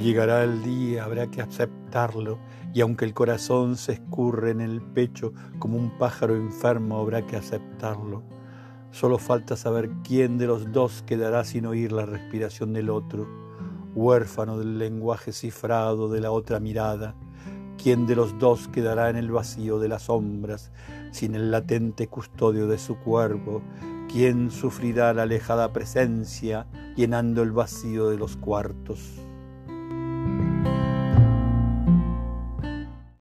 Llegará el día, habrá que aceptarlo, y aunque el corazón se escurre en el pecho como un pájaro enfermo, habrá que aceptarlo. Solo falta saber quién de los dos quedará sin oír la respiración del otro, huérfano del lenguaje cifrado de la otra mirada, quién de los dos quedará en el vacío de las sombras, sin el latente custodio de su cuerpo, quién sufrirá la alejada presencia llenando el vacío de los cuartos.